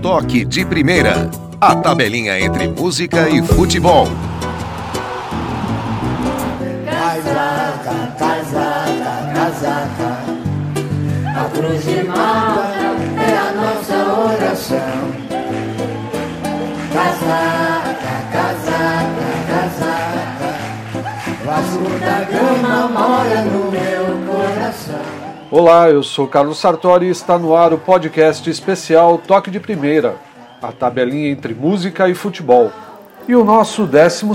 Toque de Primeira. A tabelinha entre música e futebol. Casaca, casaca, casaca. A cruz de malta é a nossa oração. Olá, eu sou Carlos Sartori e está no ar o podcast especial Toque de Primeira, a tabelinha entre música e futebol. E o nosso 12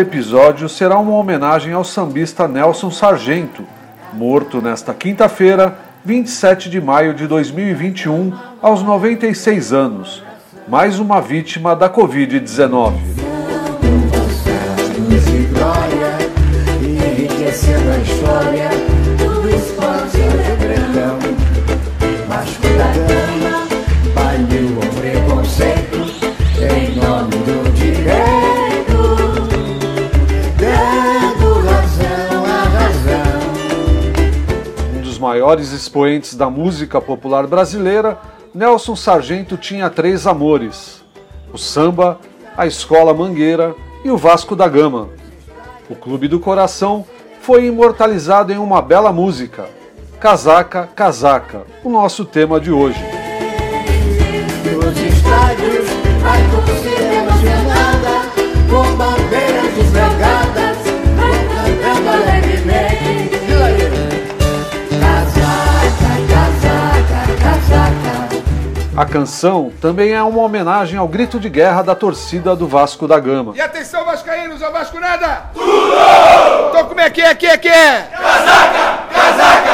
episódio será uma homenagem ao sambista Nelson Sargento, morto nesta quinta-feira, 27 de maio de 2021, aos 96 anos. Mais uma vítima da Covid-19. Luz e glória, enriquecendo a história nome do dando razão razão. Um dos maiores expoentes da música popular brasileira, Nelson Sargento tinha três amores: o samba, a escola Mangueira e o Vasco da Gama. O Clube do Coração foi imortalizado em uma bela música, Casaca, Casaca, o nosso tema de hoje. Emocionada, com bandeiras despregadas, vão cantando alegremente. Casaca, casaca, casaca. A canção também é uma homenagem ao grito de guerra da torcida do Vasco da Gama. E atenção, Vascaínos, ao Vasco nada! Tudo! Então como é que é, que é, que é? Casaca,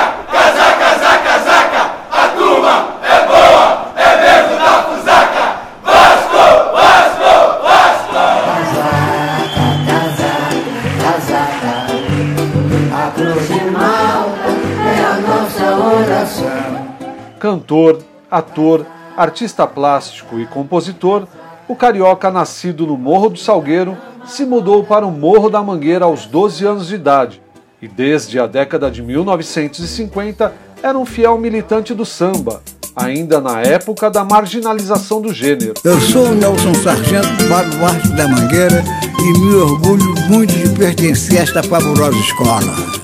cruz de malta é a nossa oração. Cantor, ator, artista plástico e compositor, o carioca nascido no Morro do Salgueiro se mudou para o Morro da Mangueira aos 12 anos de idade e desde a década de 1950 era um fiel militante do samba, ainda na época da marginalização do gênero. Eu sou o Nelson Sargento, baluarte da Mangueira e me orgulho muito de pertencer a esta fabulosa escola.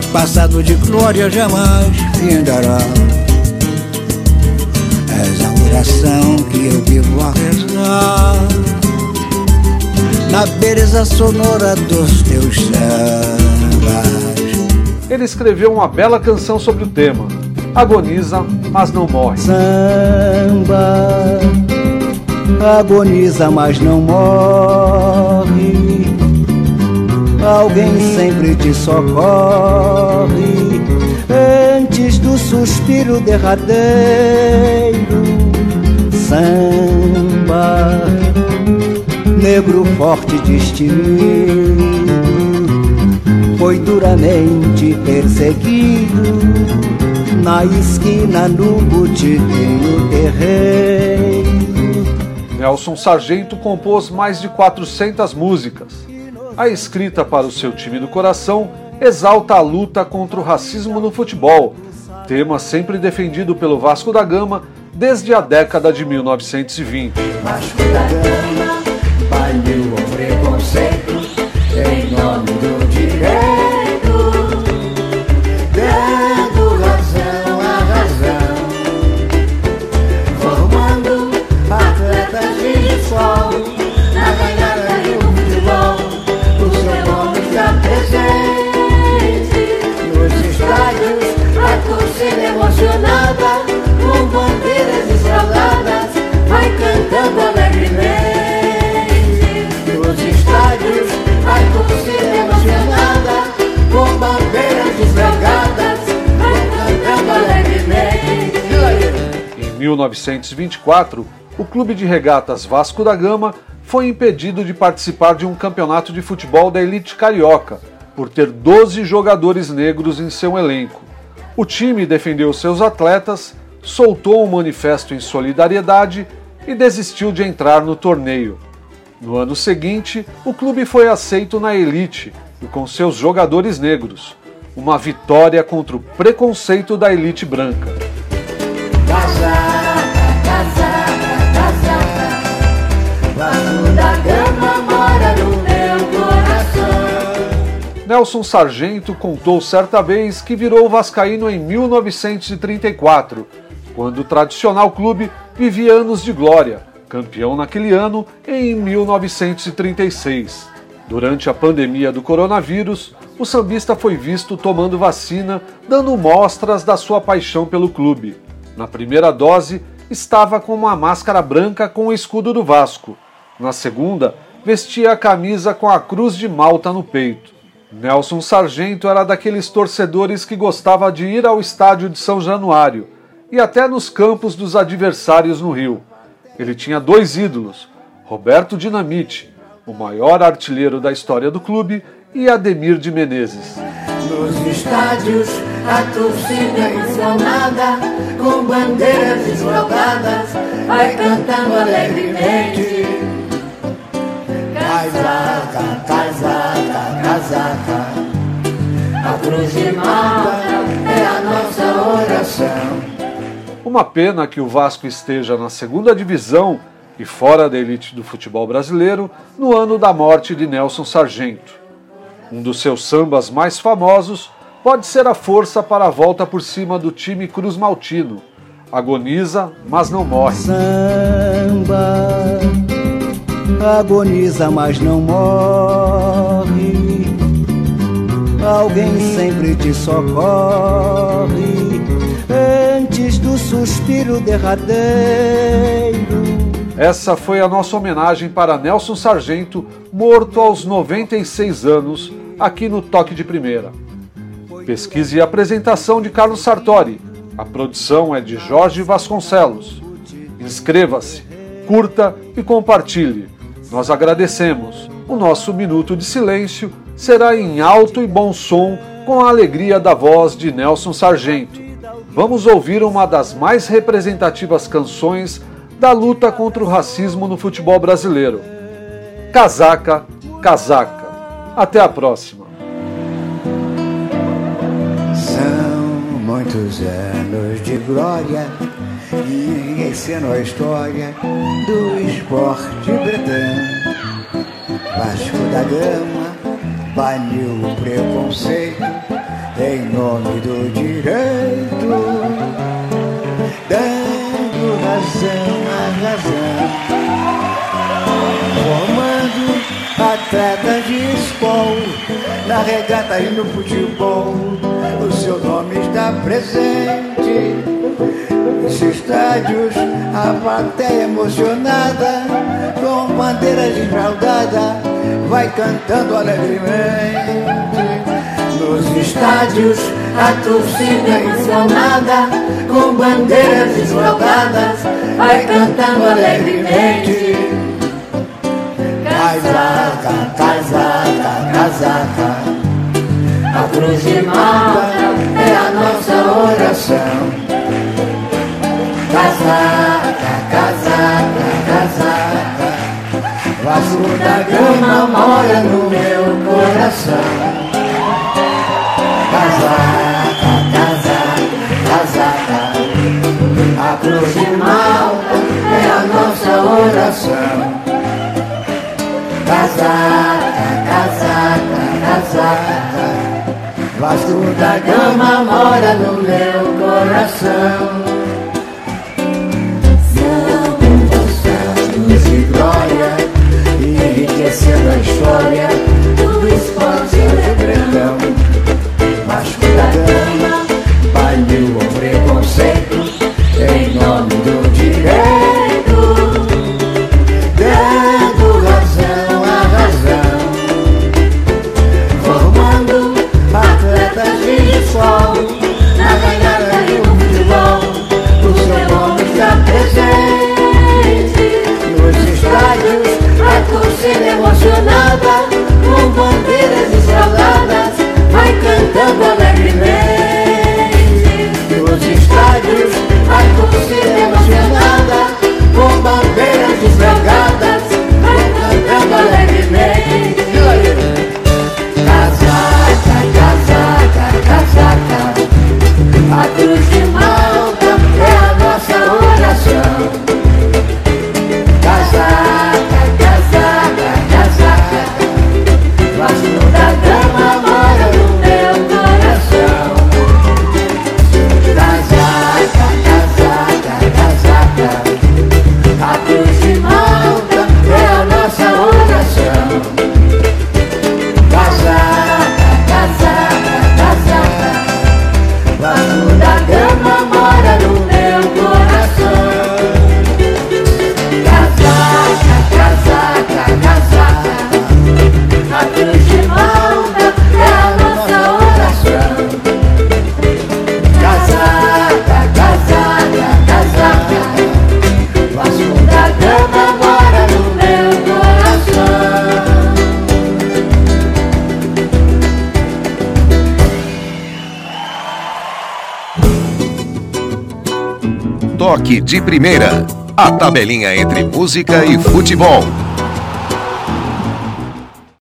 Teu passado de glória jamais findará. És a oração que eu vivo a rezar na beleza sonora dos teus sambas. Ele escreveu uma bela canção sobre o tema, Agoniza, mas não morre. Samba agoniza, mas não morre. Alguém sempre te socorre antes do suspiro derradeiro. Samba, negro forte destemido, foi duramente perseguido na esquina no botiquinho terreiro. Nelson Sargento compôs mais de 400 músicas. A escrita para o seu time do coração exalta a luta contra o racismo no futebol, tema sempre defendido pelo Vasco da Gama desde a década de 1920. 1924, o Clube de Regatas Vasco da Gama foi impedido de participar de um campeonato de futebol da elite carioca, por ter 12 jogadores negros em seu elenco. O time defendeu seus atletas, soltou um manifesto em solidariedade e desistiu de entrar no torneio. No ano seguinte, o clube foi aceito na elite e com seus jogadores negros. uma vitória contra o preconceito da elite branca. Casaca, casaca, casaca, da Gama mora no meu coração. Nelson Sargento contou certa vez que virou vascaíno em 1934, quando o tradicional clube vivia anos de glória, campeão naquele ano em 1936. Durante a pandemia do coronavírus, o sambista foi visto tomando vacina, dando mostras da sua paixão pelo clube. Na primeira dose, estava com uma máscara branca com o escudo do Vasco. Na segunda, vestia a camisa com a cruz de Malta no peito. Nelson Sargento era daqueles torcedores que gostava de ir ao estádio de São Januário e até nos campos dos adversários no Rio. Ele tinha dois ídolos: Roberto Dinamite, o maior artilheiro da história do clube, e Ademir de Menezes. Nos estádios, a torcida emocionada, com bandeiras deslocadas, vai cantando alegremente. Casaca, casaca, casaca, a cruz de Malta é a nossa oração. Uma pena que o Vasco esteja na segunda divisão e fora da elite do futebol brasileiro no ano da morte de Nelson Sargento. Um dos seus sambas mais famosos pode ser a força para a volta por cima do time Cruz Maltino. Agoniza, mas não morre. Samba agoniza, mas não morre. Alguém sempre te socorre antes do suspiro derradeiro. Essa foi a nossa homenagem para Nelson Sargento, morto aos 96 anos, aqui no Toque de Primeira. Pesquisa e apresentação de Carlos Sartori. A produção é de Jorge Vasconcelos. Inscreva-se, curta e compartilhe. Nós agradecemos. O nosso minuto de silêncio será em alto e bom som com a alegria da voz de Nelson Sargento. Vamos ouvir uma das mais representativas canções da luta contra o racismo no futebol brasileiro. Casaca, casaca. Até a próxima. Muitos anos de glória e ensinam a história do esporte bretão. Vasco da Gama baniu o preconceito em nome do direito, dando razão à razão, formando atletas de escola na regata e no futebol. O seu nome está presente nos estádios, a plateia emocionada, com bandeiras esmaldadas, vai cantando alegremente. Nos estádios, a torcida inflamada, com bandeiras deslocadas, vai cantando alegremente. Cruz de Malta é a nossa oração. Casaca, casaca, casaca, Vasco da Gama mora no meu coração. Casaca, casaca, casaca, a cruz de Malta é a nossa oração. Casaca, da Gama mora no meu coração. De Primeira. A tabelinha entre música e futebol.